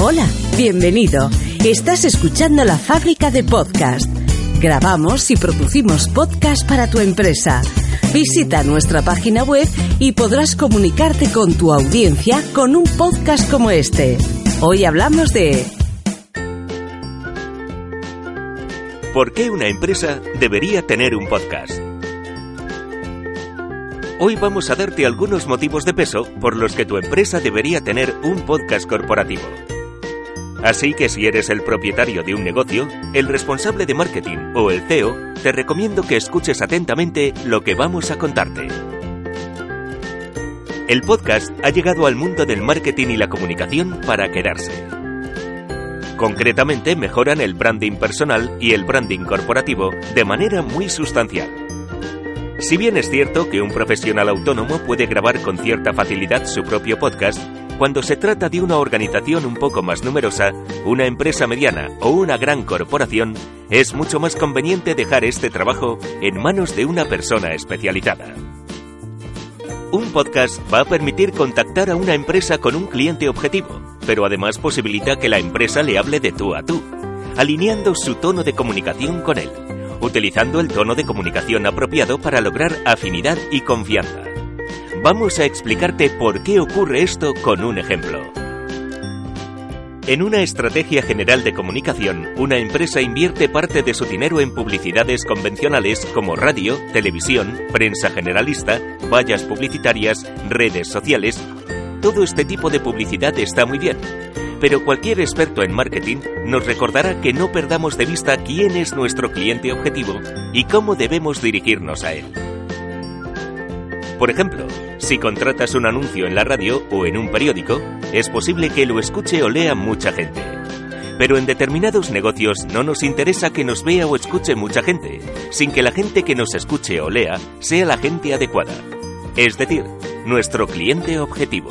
Hola, bienvenido. Estás escuchando la fábrica de podcast. Grabamos y producimos podcast para tu empresa. Visita nuestra página web y podrás comunicarte con tu audiencia con un podcast como este. Hoy hablamos de... ¿Por qué una empresa debería tener un podcast? Hoy vamos a darte algunos motivos de peso por los que tu empresa debería tener un podcast corporativo. Así que si eres el propietario de un negocio, el responsable de marketing o el CEO, te recomiendo que escuches atentamente lo que vamos a contarte. El podcast ha llegado al mundo del marketing y la comunicación para quedarse. Concretamente mejoran el branding personal y el branding corporativo de manera muy sustancial. Si bien es cierto que un profesional autónomo puede grabar con cierta facilidad su propio podcast, cuando se trata de una organización un poco más numerosa, una empresa mediana o una gran corporación, es mucho más conveniente dejar este trabajo en manos de una persona especializada. Un podcast va a permitir contactar a una empresa con un cliente objetivo, pero además posibilita que la empresa le hable de tú a tú, alineando su tono de comunicación con él utilizando el tono de comunicación apropiado para lograr afinidad y confianza. Vamos a explicarte por qué ocurre esto con un ejemplo. En una estrategia general de comunicación, una empresa invierte parte de su dinero en publicidades convencionales como radio, televisión, prensa generalista, vallas publicitarias, redes sociales. Todo este tipo de publicidad está muy bien, pero cualquier experto en marketing nos recordará que no perdamos de vista quién es nuestro cliente objetivo y cómo debemos dirigirnos a él. Por ejemplo, si contratas un anuncio en la radio o en un periódico, es posible que lo escuche o lea mucha gente. Pero en determinados negocios no nos interesa que nos vea o escuche mucha gente, sin que la gente que nos escuche o lea sea la gente adecuada. Es decir, nuestro cliente objetivo.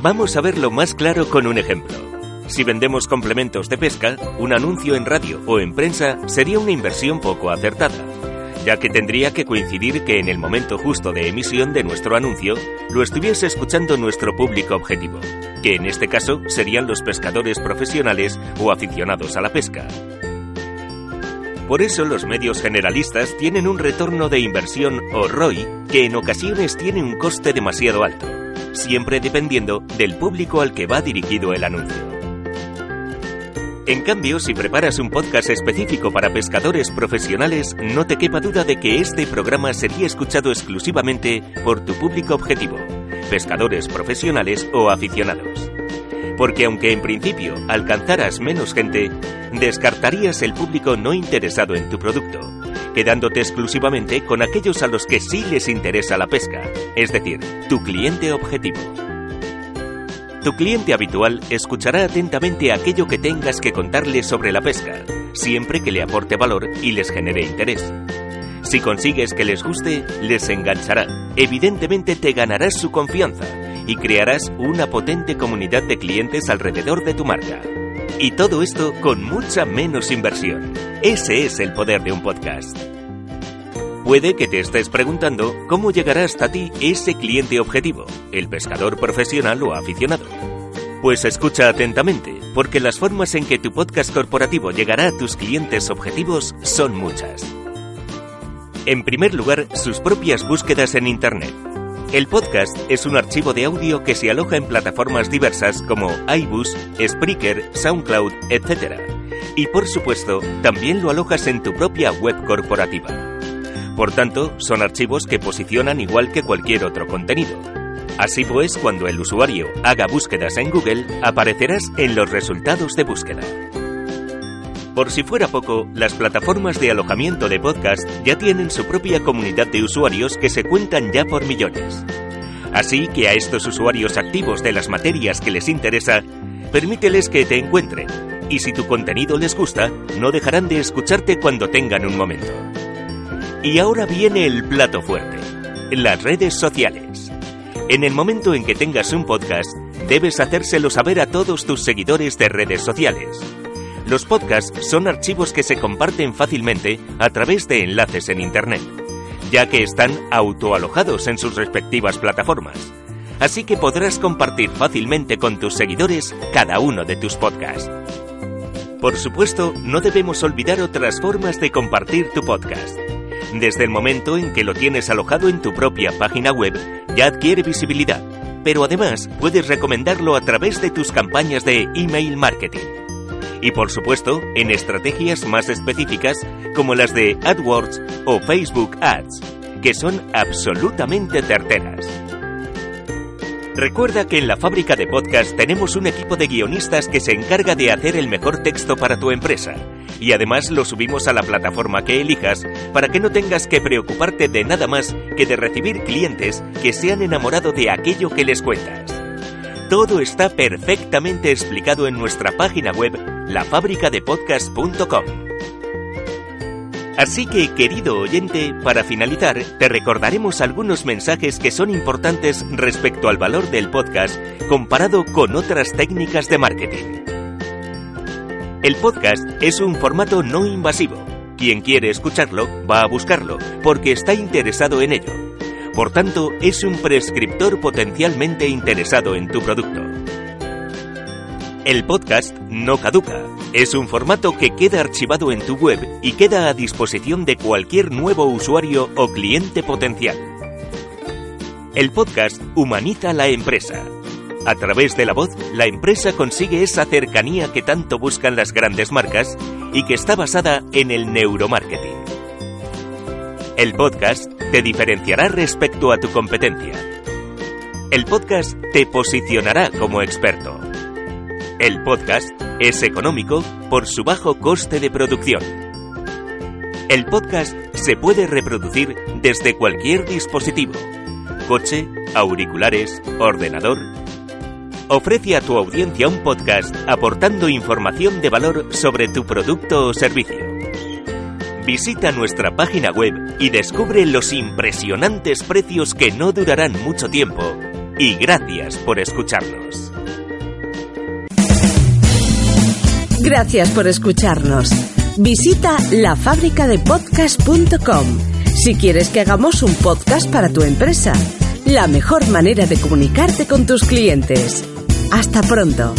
Vamos a verlo más claro con un ejemplo. Si vendemos complementos de pesca, un anuncio en radio o en prensa sería una inversión poco acertada, ya que tendría que coincidir que en el momento justo de emisión de nuestro anuncio lo estuviese escuchando nuestro público objetivo, que en este caso serían los pescadores profesionales o aficionados a la pesca. Por eso los medios generalistas tienen un retorno de inversión o ROI que en ocasiones tiene un coste demasiado alto siempre dependiendo del público al que va dirigido el anuncio. En cambio, si preparas un podcast específico para pescadores profesionales, no te quepa duda de que este programa sería escuchado exclusivamente por tu público objetivo, pescadores profesionales o aficionados. Porque aunque en principio alcanzaras menos gente, descartarías el público no interesado en tu producto, quedándote exclusivamente con aquellos a los que sí les interesa la pesca, es decir, tu cliente objetivo. Tu cliente habitual escuchará atentamente aquello que tengas que contarle sobre la pesca, siempre que le aporte valor y les genere interés. Si consigues que les guste, les enganchará. Evidentemente te ganarás su confianza y crearás una potente comunidad de clientes alrededor de tu marca. Y todo esto con mucha menos inversión. Ese es el poder de un podcast. Puede que te estés preguntando cómo llegará hasta ti ese cliente objetivo, el pescador profesional o aficionado. Pues escucha atentamente, porque las formas en que tu podcast corporativo llegará a tus clientes objetivos son muchas. En primer lugar, sus propias búsquedas en Internet. El podcast es un archivo de audio que se aloja en plataformas diversas como iBus, Spreaker, SoundCloud, etc. Y por supuesto, también lo alojas en tu propia web corporativa. Por tanto, son archivos que posicionan igual que cualquier otro contenido. Así pues, cuando el usuario haga búsquedas en Google, aparecerás en los resultados de búsqueda. Por si fuera poco, las plataformas de alojamiento de podcast ya tienen su propia comunidad de usuarios que se cuentan ya por millones. Así que a estos usuarios activos de las materias que les interesa, permíteles que te encuentren y si tu contenido les gusta, no dejarán de escucharte cuando tengan un momento. Y ahora viene el plato fuerte, las redes sociales. En el momento en que tengas un podcast, debes hacérselo saber a todos tus seguidores de redes sociales. Los podcasts son archivos que se comparten fácilmente a través de enlaces en Internet, ya que están autoalojados en sus respectivas plataformas. Así que podrás compartir fácilmente con tus seguidores cada uno de tus podcasts. Por supuesto, no debemos olvidar otras formas de compartir tu podcast. Desde el momento en que lo tienes alojado en tu propia página web, ya adquiere visibilidad, pero además puedes recomendarlo a través de tus campañas de email marketing y por supuesto en estrategias más específicas como las de AdWords o Facebook Ads, que son absolutamente certeras. Recuerda que en la fábrica de podcast tenemos un equipo de guionistas que se encarga de hacer el mejor texto para tu empresa y además lo subimos a la plataforma que elijas para que no tengas que preocuparte de nada más que de recibir clientes que se han enamorado de aquello que les cuentas. Todo está perfectamente explicado en nuestra página web lafabricadepodcast.com. Así que, querido oyente, para finalizar, te recordaremos algunos mensajes que son importantes respecto al valor del podcast comparado con otras técnicas de marketing. El podcast es un formato no invasivo. Quien quiere escucharlo va a buscarlo porque está interesado en ello. Por tanto, es un prescriptor potencialmente interesado en tu producto. El podcast no caduca. Es un formato que queda archivado en tu web y queda a disposición de cualquier nuevo usuario o cliente potencial. El podcast humaniza la empresa. A través de la voz, la empresa consigue esa cercanía que tanto buscan las grandes marcas y que está basada en el neuromarketing. El podcast te diferenciará respecto a tu competencia. El podcast te posicionará como experto. El podcast es económico por su bajo coste de producción. El podcast se puede reproducir desde cualquier dispositivo, coche, auriculares, ordenador. Ofrece a tu audiencia un podcast aportando información de valor sobre tu producto o servicio. Visita nuestra página web y descubre los impresionantes precios que no durarán mucho tiempo. Y gracias por escucharnos. Gracias por escucharnos. Visita lafabricadepodcast.com si quieres que hagamos un podcast para tu empresa. La mejor manera de comunicarte con tus clientes. Hasta pronto.